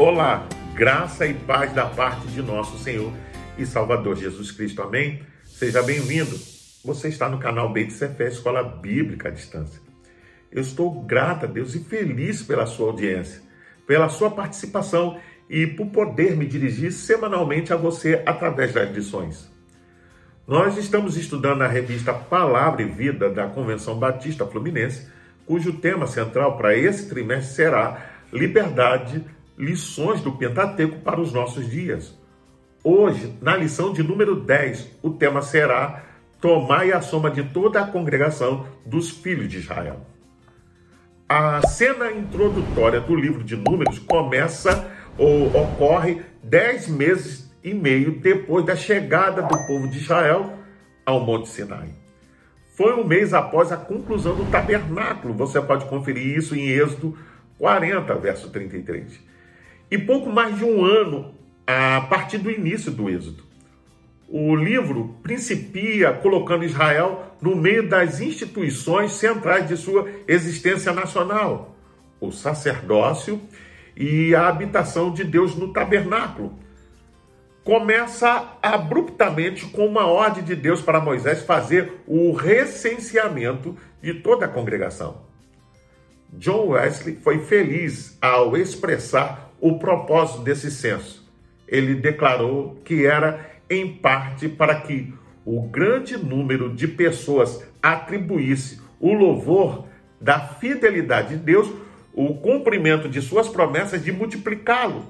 Olá, graça e paz da parte de nosso Senhor e Salvador Jesus Cristo. Amém? Seja bem-vindo. Você está no canal Sefer, Escola Bíblica à Distância. Eu estou grato a Deus e feliz pela sua audiência, pela sua participação e por poder me dirigir semanalmente a você através das lições. Nós estamos estudando a revista Palavra e Vida da Convenção Batista Fluminense, cujo tema central para esse trimestre será Liberdade, lições do Pentateuco para os nossos dias. Hoje, na lição de número 10, o tema será Tomai a soma de toda a congregação dos filhos de Israel. A cena introdutória do livro de Números começa ou ocorre dez meses e meio depois da chegada do povo de Israel ao Monte Sinai. Foi um mês após a conclusão do tabernáculo. Você pode conferir isso em Êxodo 40, verso 33 e pouco mais de um ano a partir do início do Êxodo. O livro principia colocando Israel no meio das instituições centrais de sua existência nacional, o sacerdócio e a habitação de Deus no tabernáculo. Começa abruptamente com uma ordem de Deus para Moisés fazer o recenseamento de toda a congregação. John Wesley foi feliz ao expressar o propósito desse censo. Ele declarou que era, em parte, para que o grande número de pessoas atribuísse o louvor da fidelidade de Deus, o cumprimento de suas promessas de multiplicá-lo,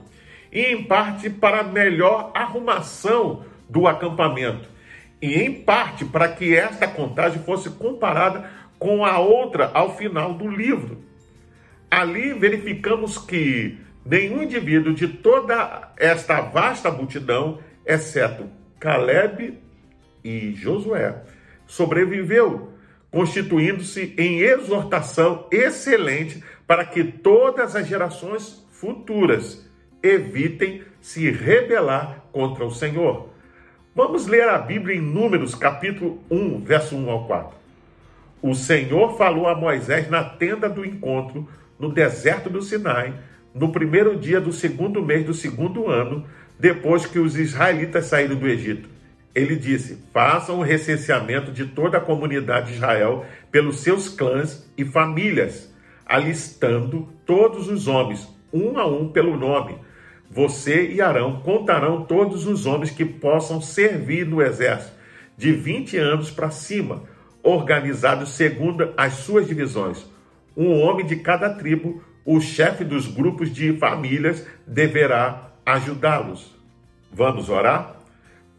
e em parte para melhor arrumação do acampamento, e em parte para que esta contagem fosse comparada com a outra ao final do livro. Ali verificamos que nenhum indivíduo de toda esta vasta multidão, exceto Caleb e Josué, sobreviveu, constituindo-se em exortação excelente para que todas as gerações futuras evitem se rebelar contra o Senhor. Vamos ler a Bíblia em Números, capítulo 1, verso 1 ao 4. O Senhor falou a Moisés na tenda do encontro, no deserto do Sinai, no primeiro dia do segundo mês do segundo ano, depois que os israelitas saíram do Egito. Ele disse: façam o recenseamento de toda a comunidade de Israel pelos seus clãs e famílias, alistando todos os homens, um a um pelo nome. Você e Arão contarão todos os homens que possam servir no exército, de 20 anos para cima, organizados segundo as suas divisões. Um homem de cada tribo o chefe dos grupos de famílias deverá ajudá-los. Vamos orar?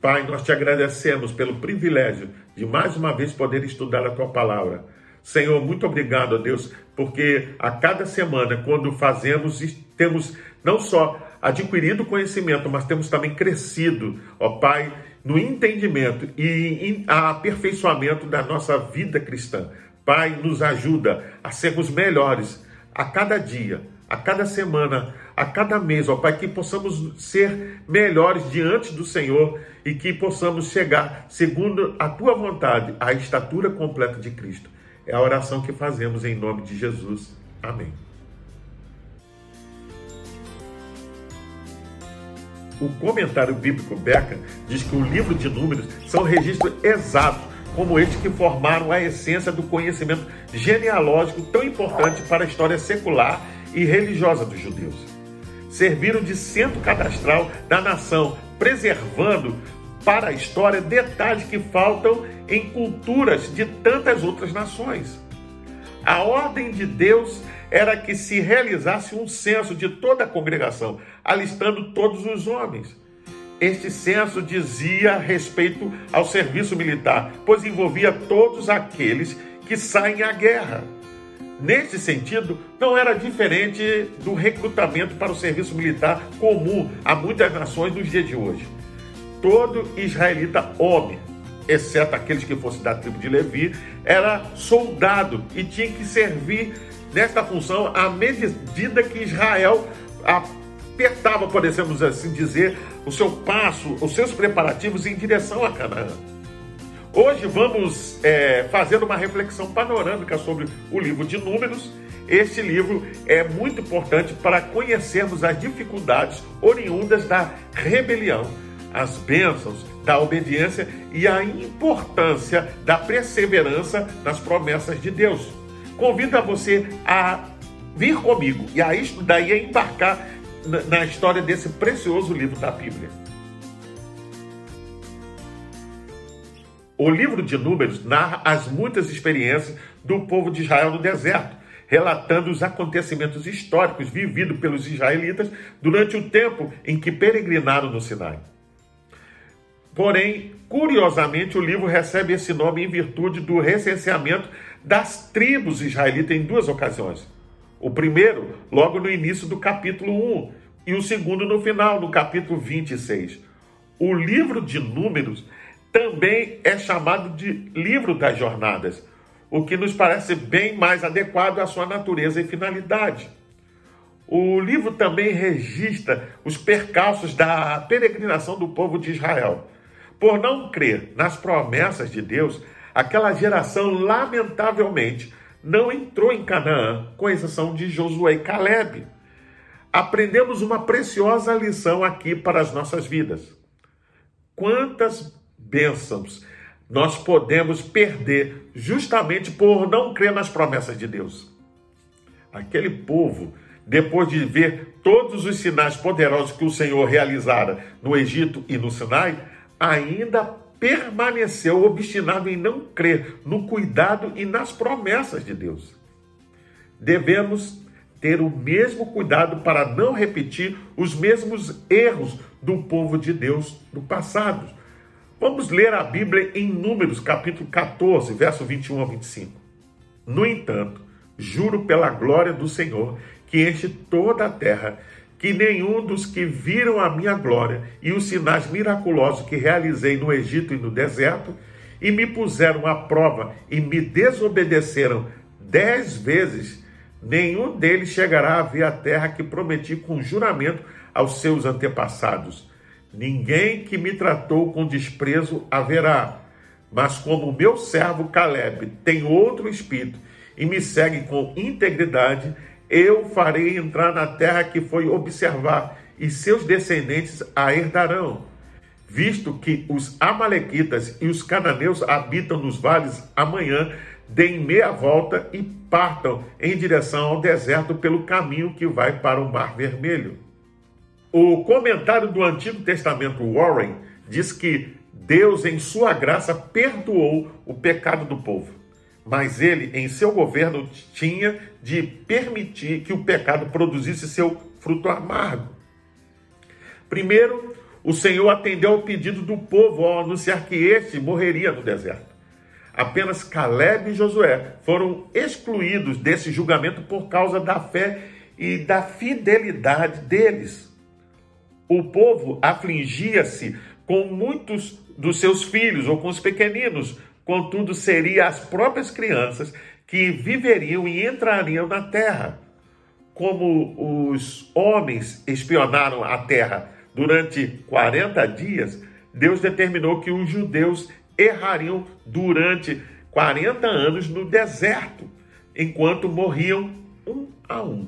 Pai, nós te agradecemos pelo privilégio de mais uma vez poder estudar a tua palavra. Senhor, muito obrigado, a Deus, porque a cada semana, quando fazemos, temos não só adquirido conhecimento, mas temos também crescido, ó Pai, no entendimento e aperfeiçoamento da nossa vida cristã. Pai, nos ajuda a sermos melhores a cada dia, a cada semana, a cada mês, ó Pai, que possamos ser melhores diante do Senhor e que possamos chegar, segundo a tua vontade, à estatura completa de Cristo. É a oração que fazemos em nome de Jesus. Amém. O comentário bíblico Beca diz que o livro de Números são registros exatos como estes que formaram a essência do conhecimento genealógico tão importante para a história secular e religiosa dos judeus. Serviram de centro cadastral da nação, preservando para a história detalhes que faltam em culturas de tantas outras nações. A ordem de Deus era que se realizasse um censo de toda a congregação, alistando todos os homens. Este censo dizia respeito ao serviço militar, pois envolvia todos aqueles que saem à guerra. Nesse sentido, não era diferente do recrutamento para o serviço militar comum a muitas nações nos dias de hoje. Todo israelita homem, exceto aqueles que fossem da tribo de Levi, era soldado e tinha que servir nesta função à medida que Israel apertava, podemos assim dizer, o seu passo, os seus preparativos em direção a Canaã. Hoje vamos é, fazer uma reflexão panorâmica sobre o livro de Números este livro é muito importante para conhecermos as dificuldades oriundas da rebelião, as bênçãos da obediência e a importância da perseverança nas promessas de Deus. Convido a você a vir comigo e a estudar e a embarcar na história desse precioso livro da Bíblia. O livro de Números narra as muitas experiências do povo de Israel no deserto, relatando os acontecimentos históricos vividos pelos israelitas durante o tempo em que peregrinaram no Sinai. Porém, curiosamente, o livro recebe esse nome em virtude do recenseamento das tribos israelitas em duas ocasiões. O primeiro, logo no início do capítulo 1, e o segundo no final, no capítulo 26. O livro de Números também é chamado de livro das jornadas, o que nos parece bem mais adequado à sua natureza e finalidade. O livro também registra os percalços da peregrinação do povo de Israel. Por não crer nas promessas de Deus, aquela geração lamentavelmente não entrou em Canaã, com exceção de Josué e Caleb. Aprendemos uma preciosa lição aqui para as nossas vidas. Quantas bênçãos nós podemos perder justamente por não crer nas promessas de Deus? Aquele povo, depois de ver todos os sinais poderosos que o Senhor realizara no Egito e no Sinai, ainda permaneceu obstinado em não crer no cuidado e nas promessas de Deus. Devemos ter o mesmo cuidado para não repetir os mesmos erros do povo de Deus no passado. Vamos ler a Bíblia em Números, capítulo 14, verso 21 a 25. No entanto, juro pela glória do Senhor, que enche toda a terra, que nenhum dos que viram a minha glória e os sinais miraculosos que realizei no Egito e no deserto, e me puseram à prova e me desobedeceram dez vezes, nenhum deles chegará a ver a terra que prometi com juramento aos seus antepassados. Ninguém que me tratou com desprezo haverá, mas como meu servo Caleb tem outro espírito e me segue com integridade, eu farei entrar na terra que foi observar, e seus descendentes a herdarão. Visto que os Amalequitas e os cananeus habitam nos vales, amanhã deem meia volta e partam em direção ao deserto pelo caminho que vai para o Mar Vermelho. O comentário do Antigo Testamento Warren diz que Deus, em sua graça, perdoou o pecado do povo mas ele, em seu governo, tinha de permitir que o pecado produzisse seu fruto amargo. Primeiro, o Senhor atendeu ao pedido do povo ao anunciar que este morreria no deserto. Apenas Caleb e Josué foram excluídos desse julgamento por causa da fé e da fidelidade deles. O povo afligia-se com muitos dos seus filhos ou com os pequeninos, Contudo, seriam as próprias crianças que viveriam e entrariam na terra. Como os homens espionaram a terra durante 40 dias, Deus determinou que os judeus errariam durante 40 anos no deserto, enquanto morriam um a um.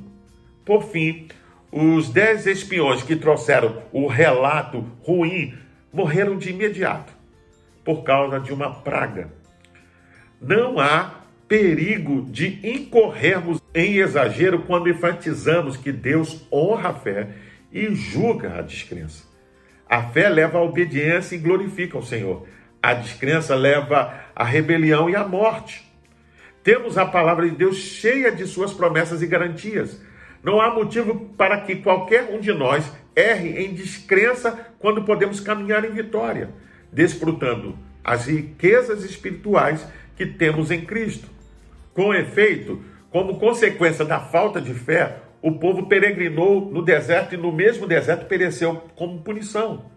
Por fim, os dez espiões que trouxeram o relato ruim morreram de imediato por causa de uma praga. Não há perigo de incorrermos em exagero quando enfatizamos que Deus honra a fé e julga a descrença. A fé leva à obediência e glorifica o Senhor. A descrença leva à rebelião e à morte. Temos a palavra de Deus cheia de suas promessas e garantias. Não há motivo para que qualquer um de nós erre em descrença quando podemos caminhar em vitória desfrutando as riquezas espirituais que temos em Cristo. Com efeito, como consequência da falta de fé, o povo peregrinou no deserto e no mesmo deserto pereceu como punição.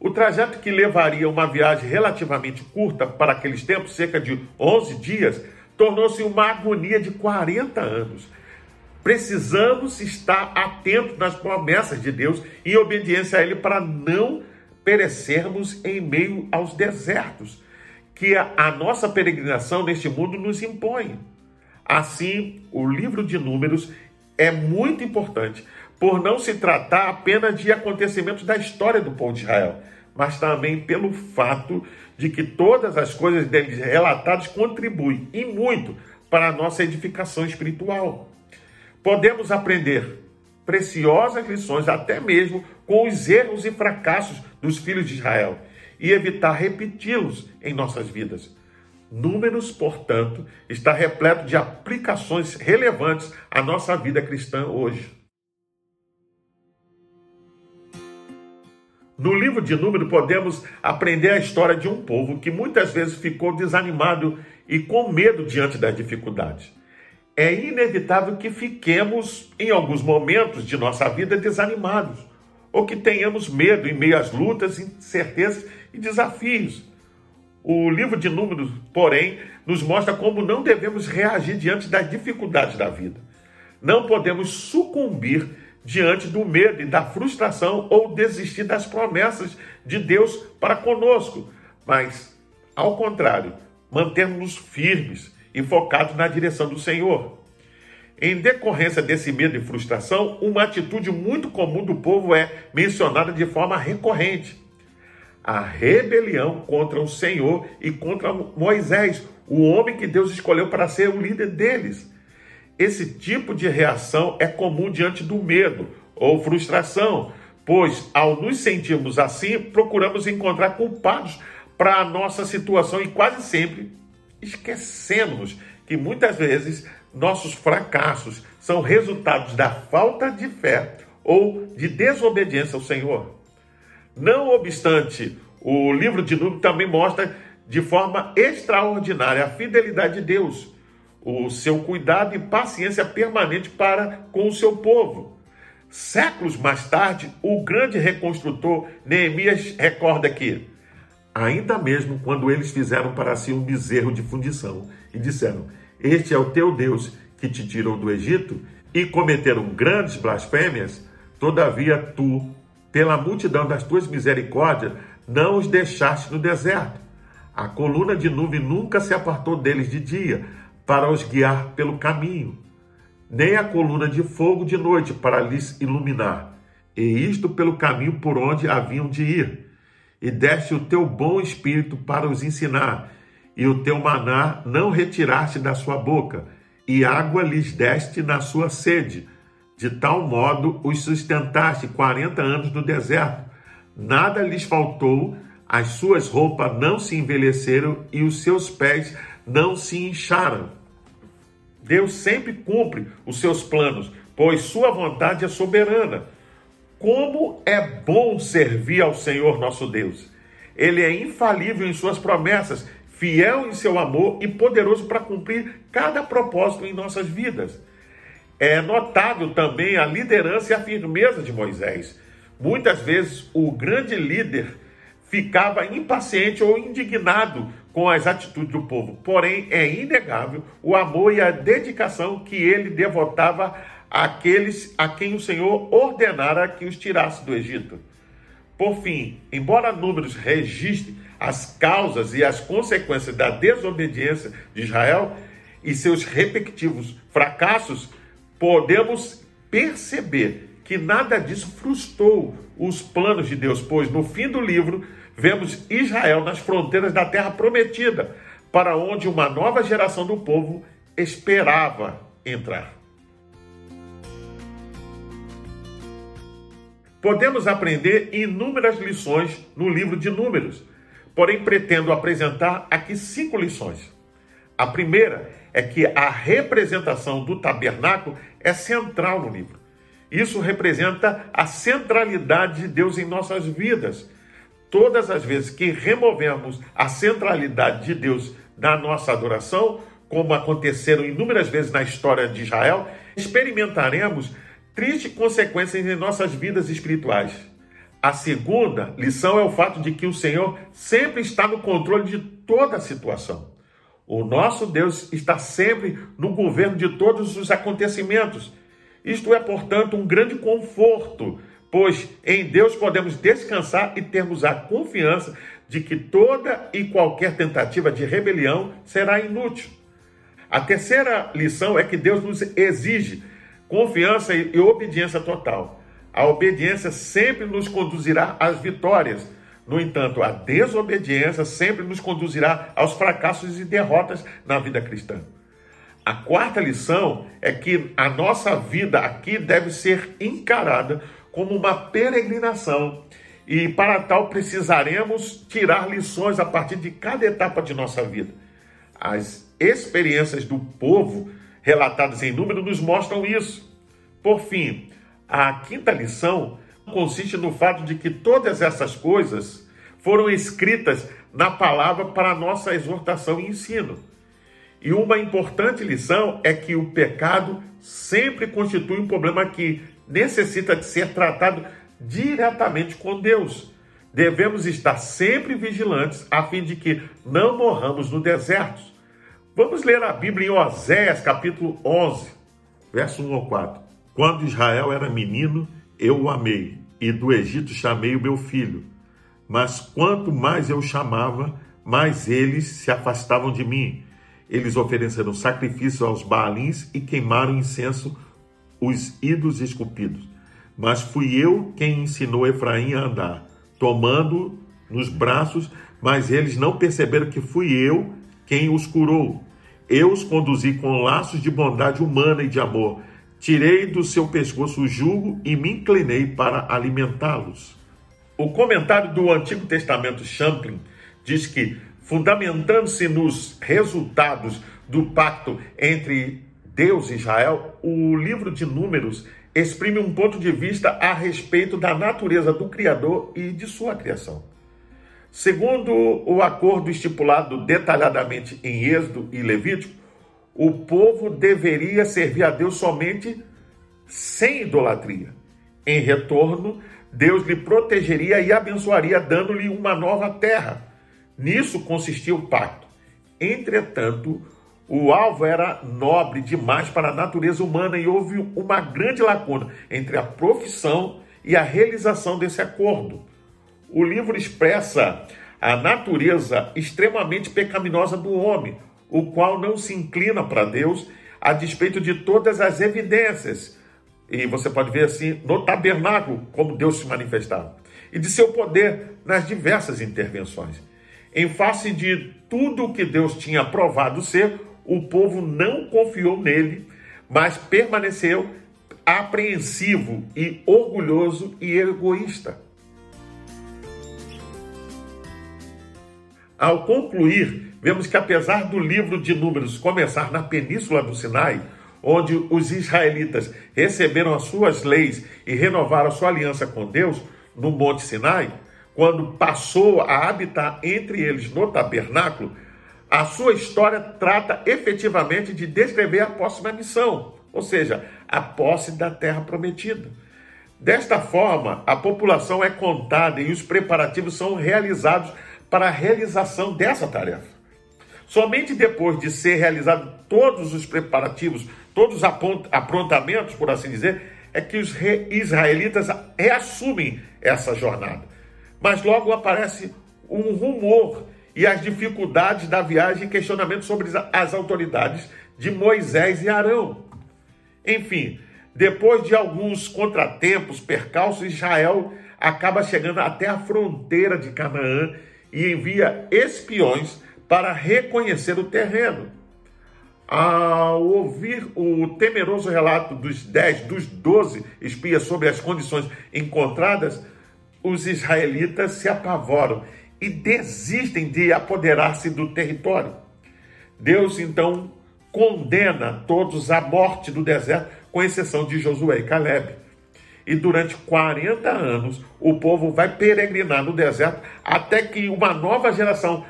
O trajeto que levaria uma viagem relativamente curta para aqueles tempos, cerca de 11 dias, tornou-se uma agonia de 40 anos. Precisamos estar atentos nas promessas de Deus e obediência a Ele para não perecermos em meio aos desertos que a, a nossa peregrinação neste mundo nos impõe. Assim, o livro de Números é muito importante por não se tratar apenas de acontecimentos da história do povo de Israel, mas também pelo fato de que todas as coisas deles relatadas contribuem e muito para a nossa edificação espiritual. Podemos aprender preciosas lições, até mesmo com os erros e fracassos dos filhos de Israel, e evitar repeti-los em nossas vidas. Números, portanto, está repleto de aplicações relevantes à nossa vida cristã hoje. No livro de Números, podemos aprender a história de um povo que muitas vezes ficou desanimado e com medo diante das dificuldades. É inevitável que fiquemos, em alguns momentos de nossa vida, desanimados, ou que tenhamos medo em meio às lutas, incertezas e desafios. O livro de Números, porém, nos mostra como não devemos reagir diante das dificuldades da vida. Não podemos sucumbir diante do medo e da frustração ou desistir das promessas de Deus para conosco, mas, ao contrário, mantermos firmes e focados na direção do Senhor. Em decorrência desse medo e frustração, uma atitude muito comum do povo é mencionada de forma recorrente a rebelião contra o Senhor e contra Moisés, o homem que Deus escolheu para ser o líder deles. Esse tipo de reação é comum diante do medo ou frustração, pois ao nos sentirmos assim, procuramos encontrar culpados para a nossa situação e quase sempre esquecemos que muitas vezes nossos fracassos são resultados da falta de fé ou de desobediência ao Senhor. Não obstante, o livro de Números também mostra de forma extraordinária a fidelidade de Deus, o seu cuidado e paciência permanente para com o seu povo. Séculos mais tarde, o grande reconstrutor Neemias recorda que, ainda mesmo quando eles fizeram para si um bezerro de fundição e disseram: Este é o teu Deus que te tirou do Egito, e cometeram grandes blasfêmias, todavia tu pela multidão das tuas misericórdias, não os deixaste no deserto. A coluna de nuvem nunca se apartou deles de dia, para os guiar pelo caminho, nem a coluna de fogo de noite, para lhes iluminar. E isto pelo caminho por onde haviam de ir. E deste o teu bom espírito para os ensinar, e o teu maná não retiraste da sua boca, e água lhes deste na sua sede de tal modo os sustentaste quarenta anos no deserto. Nada lhes faltou, as suas roupas não se envelheceram e os seus pés não se incharam. Deus sempre cumpre os seus planos, pois sua vontade é soberana. Como é bom servir ao Senhor nosso Deus. Ele é infalível em suas promessas, fiel em seu amor e poderoso para cumprir cada propósito em nossas vidas. É notável também a liderança e a firmeza de Moisés. Muitas vezes o grande líder ficava impaciente ou indignado com as atitudes do povo. Porém, é inegável o amor e a dedicação que ele devotava àqueles a quem o Senhor ordenara que os tirasse do Egito. Por fim, embora números registre as causas e as consequências da desobediência de Israel e seus respectivos fracassos, podemos perceber que nada disso frustrou os planos de Deus, pois no fim do livro vemos Israel nas fronteiras da terra prometida, para onde uma nova geração do povo esperava entrar. Podemos aprender inúmeras lições no livro de Números, porém pretendo apresentar aqui cinco lições. A primeira é que a representação do tabernáculo é central no livro. Isso representa a centralidade de Deus em nossas vidas. Todas as vezes que removemos a centralidade de Deus na nossa adoração, como aconteceram inúmeras vezes na história de Israel, experimentaremos tristes consequências em nossas vidas espirituais. A segunda lição é o fato de que o Senhor sempre está no controle de toda a situação. O nosso Deus está sempre no governo de todos os acontecimentos. Isto é, portanto, um grande conforto, pois em Deus podemos descansar e termos a confiança de que toda e qualquer tentativa de rebelião será inútil. A terceira lição é que Deus nos exige confiança e obediência total. A obediência sempre nos conduzirá às vitórias. No entanto, a desobediência sempre nos conduzirá aos fracassos e derrotas na vida cristã. A quarta lição é que a nossa vida aqui deve ser encarada como uma peregrinação e para tal precisaremos tirar lições a partir de cada etapa de nossa vida. As experiências do povo relatadas em número nos mostram isso. Por fim, a quinta lição consiste no fato de que todas essas coisas foram escritas na palavra para nossa exortação e ensino. E uma importante lição é que o pecado sempre constitui um problema que necessita de ser tratado diretamente com Deus. Devemos estar sempre vigilantes a fim de que não morramos no deserto. Vamos ler a Bíblia em Oséias, capítulo 11, verso 1 ao 4. Quando Israel era menino, eu o amei, e do Egito chamei o meu filho. Mas quanto mais eu chamava, mais eles se afastavam de mim. Eles ofereceram sacrifício aos Baalins e queimaram incenso os ídolos esculpidos. Mas fui eu quem ensinou Efraim a andar, tomando nos braços, mas eles não perceberam que fui eu quem os curou. Eu os conduzi com laços de bondade humana e de amor Tirei do seu pescoço o jugo e me inclinei para alimentá-los. O comentário do Antigo Testamento Champlin diz que, fundamentando-se nos resultados do pacto entre Deus e Israel, o livro de Números exprime um ponto de vista a respeito da natureza do Criador e de sua criação. Segundo o acordo estipulado detalhadamente em Êxodo e Levítico, o povo deveria servir a Deus somente sem idolatria. Em retorno, Deus lhe protegeria e abençoaria, dando-lhe uma nova terra. Nisso consistia o pacto. Entretanto, o alvo era nobre demais para a natureza humana e houve uma grande lacuna entre a profissão e a realização desse acordo. O livro expressa a natureza extremamente pecaminosa do homem, o qual não se inclina para Deus a despeito de todas as evidências. E você pode ver assim no tabernáculo como Deus se manifestava e de seu poder nas diversas intervenções. Em face de tudo o que Deus tinha provado ser, o povo não confiou nele, mas permaneceu apreensivo e orgulhoso e egoísta. Ao concluir vemos que apesar do livro de Números começar na península do Sinai, onde os israelitas receberam as suas leis e renovaram a sua aliança com Deus no Monte Sinai, quando passou a habitar entre eles no tabernáculo, a sua história trata efetivamente de descrever a próxima missão, ou seja, a posse da terra prometida. Desta forma, a população é contada e os preparativos são realizados para a realização dessa tarefa. Somente depois de ser realizados todos os preparativos, todos os aprontamentos, por assim dizer, é que os israelitas reassumem essa jornada. Mas logo aparece um rumor e as dificuldades da viagem e questionamento sobre as autoridades de Moisés e Arão. Enfim, depois de alguns contratempos, percalços, Israel acaba chegando até a fronteira de Canaã e envia espiões para reconhecer o terreno. Ao ouvir o temeroso relato dos dez, dos doze espias sobre as condições encontradas, os israelitas se apavoram e desistem de apoderar-se do território. Deus então condena todos à morte do deserto, com exceção de Josué e Caleb. E durante 40 anos o povo vai peregrinar no deserto até que uma nova geração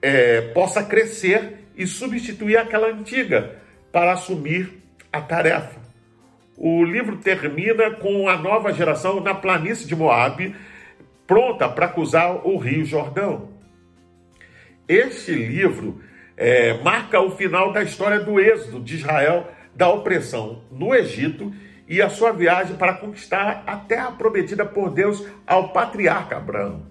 é, possa crescer e substituir aquela antiga para assumir a tarefa. O livro termina com a nova geração na planície de Moabe, pronta para cruzar o Rio Jordão. Este livro é, marca o final da história do êxodo de Israel da opressão no Egito e a sua viagem para conquistar a terra prometida por Deus ao patriarca Abraão.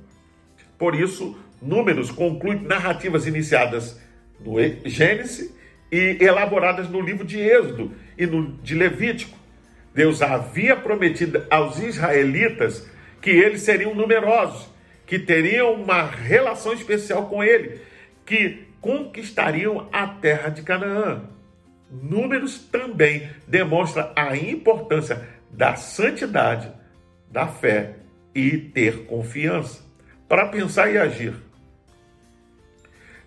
Por isso, Números conclui narrativas iniciadas no Gênesis e elaboradas no livro de Êxodo e no de Levítico. Deus havia prometido aos israelitas que eles seriam numerosos, que teriam uma relação especial com ele, que conquistariam a terra de Canaã. Números também demonstra a importância da santidade, da fé e ter confiança para pensar e agir.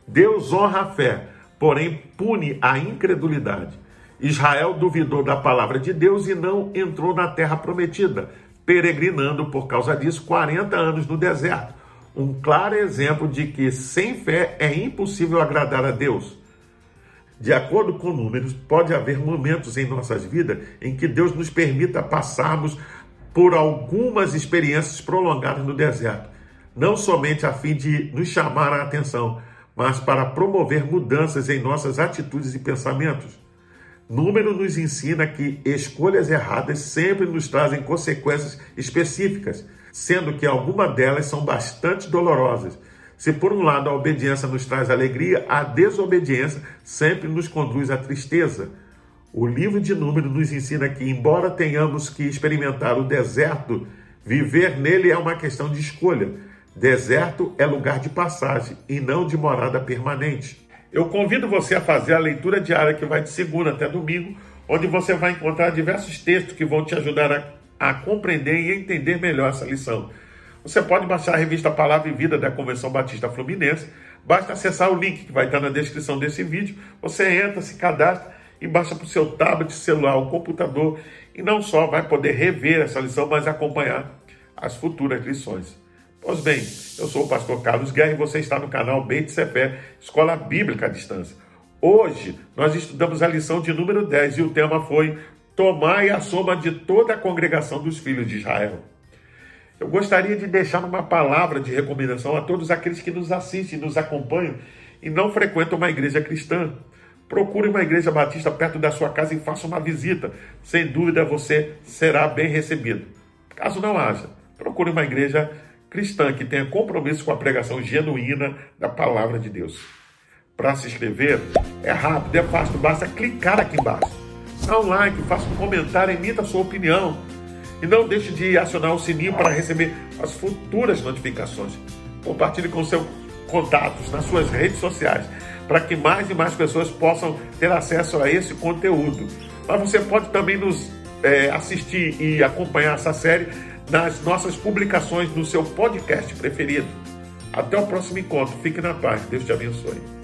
Deus honra a fé, porém pune a incredulidade. Israel duvidou da palavra de Deus e não entrou na terra prometida, peregrinando por causa disso 40 anos no deserto. Um claro exemplo de que sem fé é impossível agradar a Deus. De acordo com números, pode haver momentos em nossas vidas em que Deus nos permita passarmos por algumas experiências prolongadas no deserto, não somente a fim de nos chamar a atenção, mas para promover mudanças em nossas atitudes e pensamentos. Número nos ensina que escolhas erradas sempre nos trazem consequências específicas, sendo que algumas delas são bastante dolorosas. Se por um lado a obediência nos traz alegria, a desobediência sempre nos conduz à tristeza. O livro de Números nos ensina que, embora tenhamos que experimentar o deserto, viver nele é uma questão de escolha. Deserto é lugar de passagem e não de morada permanente. Eu convido você a fazer a leitura diária que vai de segunda até domingo, onde você vai encontrar diversos textos que vão te ajudar a, a compreender e entender melhor essa lição. Você pode baixar a revista Palavra e Vida da Convenção Batista Fluminense. Basta acessar o link que vai estar na descrição desse vídeo. Você entra, se cadastra e baixa para o seu tablet, celular ou computador. E não só vai poder rever essa lição, mas acompanhar as futuras lições. Pois bem, eu sou o pastor Carlos Guerra e você está no canal Beit Sefer, Escola Bíblica à Distância. Hoje nós estudamos a lição de número 10 e o tema foi Tomai a soma de toda a congregação dos filhos de Israel. Eu gostaria de deixar uma palavra de recomendação a todos aqueles que nos assistem, nos acompanham e não frequentam uma igreja cristã. Procure uma igreja batista perto da sua casa e faça uma visita. Sem dúvida você será bem recebido. Caso não haja, procure uma igreja cristã que tenha compromisso com a pregação genuína da palavra de Deus. Para se inscrever, é rápido, é fácil, basta clicar aqui embaixo. Dá um like, faça um comentário, emita a sua opinião. E não deixe de acionar o sininho para receber as futuras notificações. Compartilhe com seus contatos nas suas redes sociais, para que mais e mais pessoas possam ter acesso a esse conteúdo. Mas você pode também nos é, assistir e acompanhar essa série nas nossas publicações no seu podcast preferido. Até o próximo encontro. Fique na paz. Deus te abençoe.